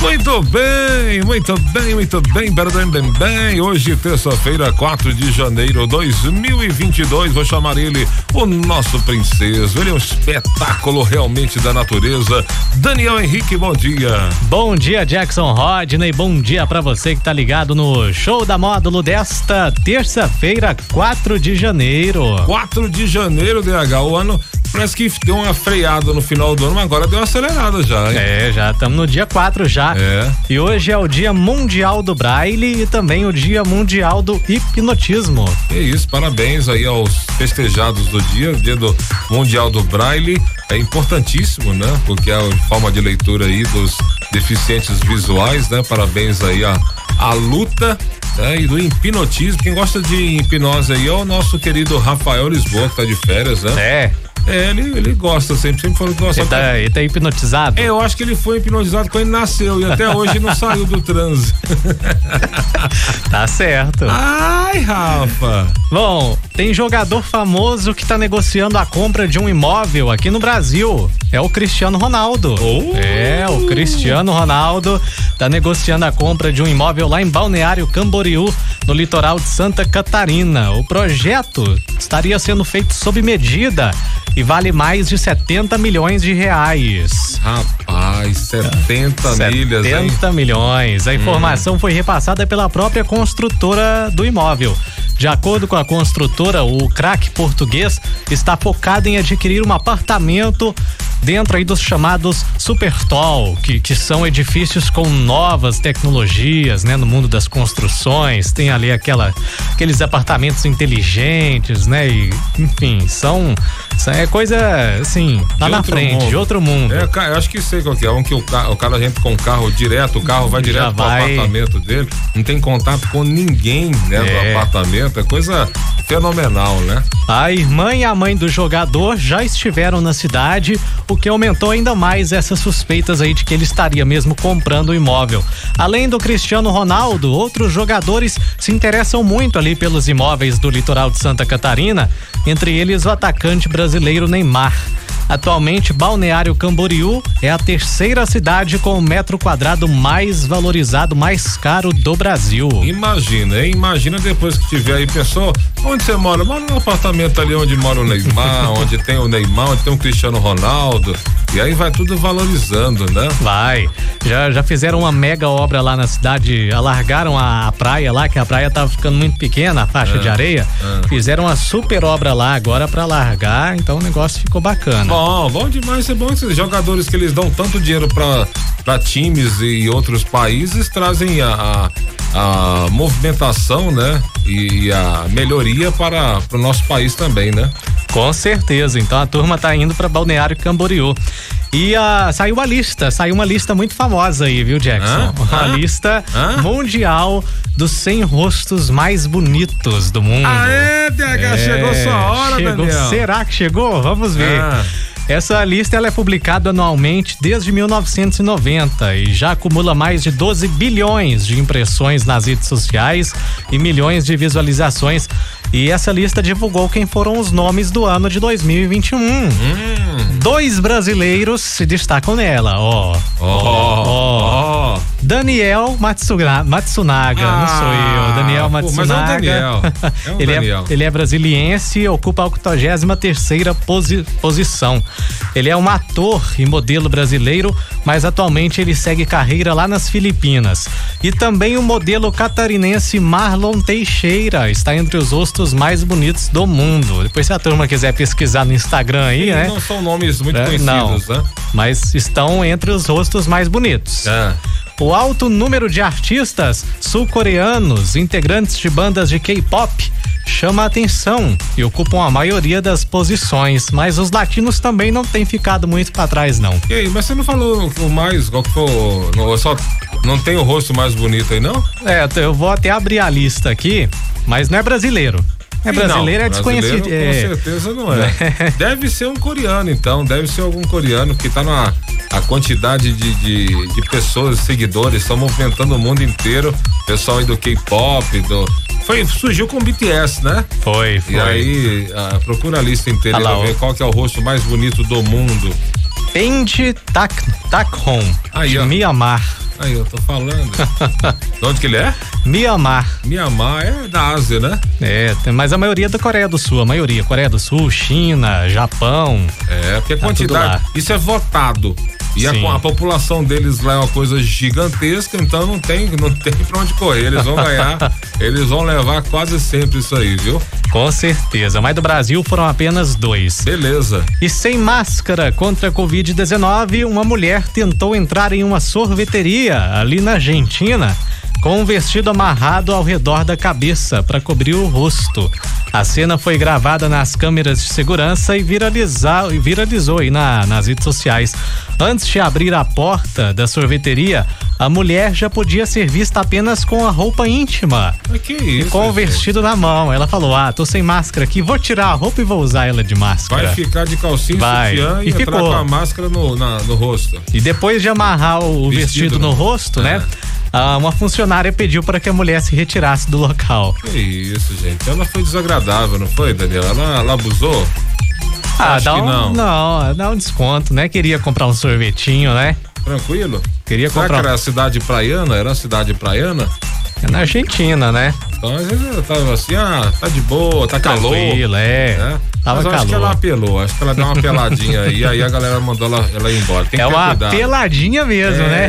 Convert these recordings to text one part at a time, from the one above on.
Muito bem, muito bem, muito bem, bem, bem, bem. Hoje, terça-feira, 4 de janeiro de 2022. Vou chamar ele o nosso princeso. Ele é um espetáculo realmente da natureza. Daniel Henrique, bom dia. Bom dia, Jackson Rodney. Bom dia para você que tá ligado no show da módulo desta terça-feira, 4 de janeiro. 4 de janeiro, DH. O ano parece que deu uma freada no final do ano, mas agora deu uma acelerada já, hein? É, já estamos no dia 4 já. É. E hoje é o Dia Mundial do Braille e também o Dia Mundial do Hipnotismo. É isso, parabéns aí aos festejados do dia, dia do Mundial do Braille. É importantíssimo, né? Porque é a forma de leitura aí dos deficientes visuais, né? Parabéns aí a, a luta né? e do hipnotismo. Quem gosta de hipnose aí é o nosso querido Rafael Lisboa, que tá de férias, né? É. É, ele, ele gosta sempre, sempre falou que gosta. Ele tá, ele tá hipnotizado? É, eu acho que ele foi hipnotizado quando ele nasceu e até hoje não saiu do transe. tá certo. Ai, Rafa. Bom, tem jogador famoso que tá negociando a compra de um imóvel aqui no Brasil. É o Cristiano Ronaldo. Oh. É, o Cristiano Ronaldo tá negociando a compra de um imóvel lá em Balneário Camboriú, no litoral de Santa Catarina. O projeto estaria sendo feito sob medida e vale mais de 70 milhões de reais. Rapaz, 70 milhas, hein? 70 milhões. A informação hum. foi repassada pela própria construtora do imóvel. De acordo com a construtora, o craque português está focado em adquirir um apartamento dentro aí dos chamados super tall, que, que são edifícios com novas tecnologias, né, no mundo das construções. Tem ali aquela aqueles apartamentos inteligentes, né, e enfim, são é coisa assim, lá na frente, mundo. de outro mundo. É, eu acho que sei qual que é, um que o, o cara entra com o carro direto, o carro vai direto Já pro vai... apartamento dele, não tem contato com ninguém, né, é. apartamento, é coisa fenomenal, né? A irmã e a mãe do jogador já estiveram na cidade, o que aumentou ainda mais essas suspeitas aí de que ele estaria mesmo comprando o imóvel. Além do Cristiano Ronaldo, outros jogadores se interessam muito ali pelos imóveis do litoral de Santa Catarina, entre eles o atacante brasileiro Neymar. Atualmente, Balneário Camboriú é a terceira cidade com o metro quadrado mais valorizado, mais caro do Brasil. Imagina, hein? Imagina depois que tiver aí, pessoal, onde você mora? Mora no apartamento ali onde mora o Neymar, onde tem o Neymar, onde tem o Cristiano Ronaldo. E aí vai tudo valorizando, né? Vai. Já, já fizeram uma mega obra lá na cidade, alargaram a, a praia lá, que a praia tava ficando muito pequena, a faixa é, de areia. É. Fizeram uma super obra lá agora para largar, então o negócio ficou bacana. Bom, bom demais, é bom esses jogadores que eles dão tanto dinheiro para times e outros países trazem a, a, a movimentação, né? E, e a melhoria para o nosso país também, né? Com certeza. Então a turma tá indo para Balneário Camboriú. E a, saiu a lista, saiu uma lista muito famosa aí, viu, Jackson? Uma lista mundial dos 100 rostos mais bonitos do mundo. Aê, DH, é, chegou sua hora, chegou. Daniel. Será que chegou? Vamos ver. Essa lista ela é publicada anualmente desde 1990 e já acumula mais de 12 bilhões de impressões nas redes sociais e milhões de visualizações. E essa lista divulgou quem foram os nomes do ano de 2021. Hum. Dois brasileiros se destacam nela, ó. Ó. Ó. Daniel Matsunaga, Matsunaga ah, não sou eu. Daniel Matsunaga. Pô, mas é o Daniel. É um ele, Daniel. É, ele é brasiliense e ocupa a 83 posi posição. Ele é um ator e modelo brasileiro, mas atualmente ele segue carreira lá nas Filipinas. E também o modelo catarinense Marlon Teixeira está entre os rostos mais bonitos do mundo. Depois, se a turma quiser pesquisar no Instagram aí, Eles né? Não são nomes muito é, conhecidos, não, né? Mas estão entre os rostos mais bonitos. É. O alto número de artistas sul-coreanos, integrantes de bandas de K-pop, chama a atenção e ocupam a maioria das posições, mas os latinos também não têm ficado muito para trás não. E aí, mas você não falou o mais, qual que foi, não, só não tem o rosto mais bonito aí não? É, eu vou até abrir a lista aqui, mas não é brasileiro. É brasileiro, é desconhecido. brasileiro, é. Com certeza não é. deve ser um coreano, então. Deve ser algum coreano que tá na a quantidade de, de, de pessoas, seguidores, estão movimentando o mundo inteiro. Pessoal aí do K-pop, do. Foi, surgiu com o BTS, né? Foi, foi. E aí, ah, procura a lista inteira Ah pra ver qual que é o rosto mais bonito do mundo. Pende Tak, Takhon, de. Mianmar. Aí, eu tô falando. de onde que ele é? Mianmar. Mianmar é da Ásia, né? É, mas a maioria é da Coreia do Sul, a maioria. Coreia do Sul, China, Japão. É, porque a Tá quantidade. Isso é votado. E a, a população deles lá é uma coisa gigantesca, então não tem, não tem pra onde correr. Eles vão ganhar, eles vão levar quase sempre isso aí, viu? Com certeza. Mas do Brasil foram apenas dois. Beleza. E sem máscara contra a Covid-19, uma mulher tentou entrar em uma sorveteria ali na Argentina com um vestido amarrado ao redor da cabeça para cobrir o rosto. A cena foi gravada nas câmeras de segurança e, viralizar, e viralizou aí na- nas redes sociais. Antes de abrir a porta da sorveteria, a mulher já podia ser vista apenas com a roupa íntima. Que isso? Com o gente? vestido na mão. Ela falou: Ah, tô sem máscara aqui, vou tirar a roupa e vou usar ela de máscara. Vai ficar de calcinha, Vai. sutiã e, E ficou. com a máscara no, na- no rosto. E depois de amarrar o Vestido, vestido, no né? rosto, É. ah, uma funcionária pediu para que a mulher se retirasse do local. Que isso, gente. Ela foi desagradável, não foi, Daniela? Ela, ela abusou? Ah, Acho dá que um, não. não, dá um desconto, né? Queria comprar um sorvetinho, né? Tranquilo? Queria Será comprar- que era a cidade praiana? Era a cidade praiana? É na Argentina, né? Então, às vezes ela tava assim, ah, tá de boa, tá calor. Tranquilo, é. né? Tava Mas eu acho que calor. ela apelou, acho que ela deu uma peladinha aí, e aí a galera mandou ela, ela ir embora. Tem É uma cuidado. peladinha mesmo, né?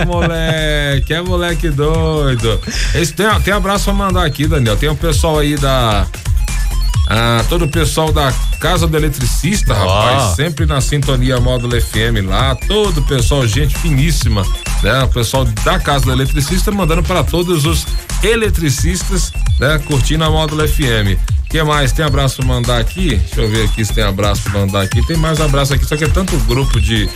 É, moleque, é moleque doido. Esse, tem, tem abraço pra mandar aqui, Daniel. Tem o pessoal aí da. Ah, todo o pessoal da Casa do Eletricista, rapaz, sempre na sintonia módulo FM lá, todo o pessoal, gente finíssima, né? O pessoal da Casa do Eletricista mandando para todos os eletricistas, né? Curtindo a módulo FM. que mais? Tem abraço mandar aqui? Deixa eu ver aqui se tem abraço mandar aqui. Tem mais abraço aqui, só que é tanto grupo de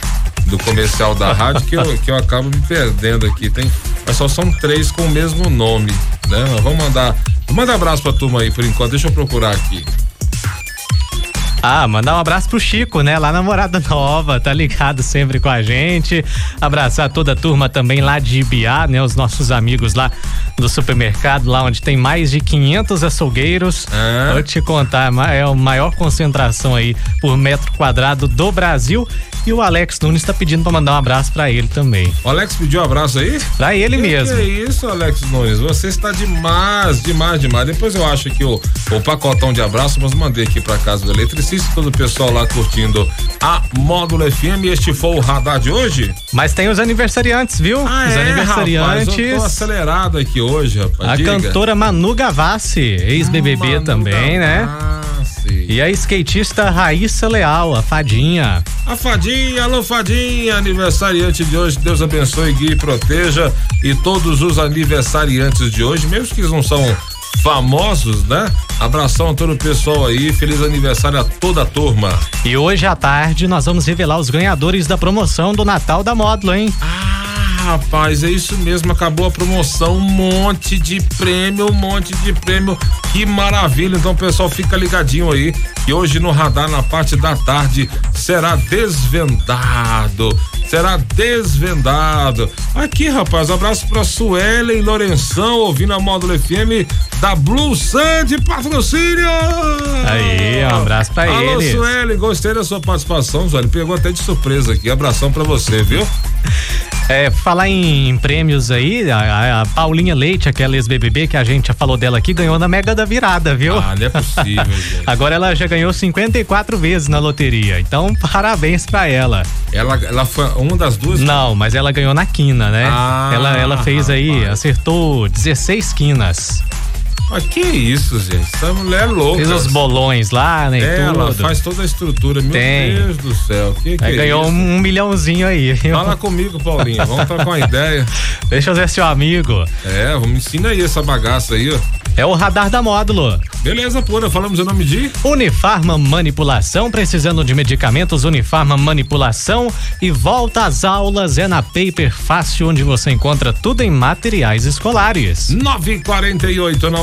do comercial da rádio que eu, que eu acabo me perdendo aqui. Tem, mas só são três com o mesmo nome, né? Vamos mandar. Manda abraço pra turma aí por enquanto, deixa eu procurar aqui. Ah, mandar um abraço pro Chico, né? Lá na Morada Nova, tá ligado sempre com a gente. Abraçar toda a turma também lá de Ibiá, né? Os nossos amigos lá do supermercado, lá onde tem mais de 500 açougueiros. É. Vou te contar, é a maior concentração aí por metro quadrado do Brasil. E o Alex Nunes tá pedindo pra mandar um abraço pra ele também. O Alex pediu um abraço aí? Pra ele Que mesmo. Que é isso, Alex Nunes? Você está demais, demais, demais. Depois eu acho que o, o pacotão de abraços, mas mandei aqui pra casa do eletricista, todo o pessoal lá curtindo a Módulo FM. Este foi o radar de hoje? Mas tem os aniversariantes, viu? os é, aniversariantes. Rapaz, eu tô acelerado aqui hoje, rapaz. a Diga. cantora Manu Gavassi, ex-BBB também, né? Gavassi. E a skatista Raíssa Leal, a fadinha. A Fadinha, alô Fadinha, aniversariante de hoje, Deus abençoe, guie e proteja. E todos os aniversariantes de hoje, mesmo que eles não são famosos, né? Abração a todo o pessoal aí, feliz aniversário a toda a turma. E hoje à tarde nós vamos revelar os ganhadores da promoção do Natal da Módulo, hein? Ah, rapaz, é isso mesmo, acabou a promoção, um monte de prêmio, um monte de prêmio, que maravilha. Então, pessoal, fica ligadinho aí, que hoje no radar, na parte da tarde, será desvendado. Será desvendado. Aqui, rapaz, abraço pra Suelen Lourenção, ouvindo a Módulo FM da Blue Sand Patrocínio. Aí, um abraço pra Alô, eles. Suelen, gostei da sua participação, Suelen. Pegou até de surpresa aqui. Abração pra você, viu? É, falar em, prêmios aí, a, a Paulinha Leite, aquela ex-BBB que a gente já falou dela aqui, ganhou na Mega da Virada, viu? Ah, não é possível, gente. Agora ela já ganhou 54 vezes na loteria. Então, parabéns pra ela. Ela, ela foi uma das duas. Não, mas ela ganhou na quina, né? Ah, ela, ela fez aí, acertou 16 quinas. Mas que isso, gente? Essa mulher é louca. Fez os bolões lá, né? e Ela faz toda a estrutura. Meu Tem. Deus do céu. Que que Aí é ganhou isso? um, milhãozinho aí. Fala comigo, Paulinho. Vamos trocar uma ideia. Deixa eu ver seu amigo. É, vamos ensina aí essa bagaça aí, ó. É o radar da módulo. Beleza, pura. Falamos o nome de. Unifarma Manipulação, precisando de medicamentos, Unifarma Manipulação e volta às aulas é na Paper Fácil, onde você encontra tudo em materiais escolares. 948 na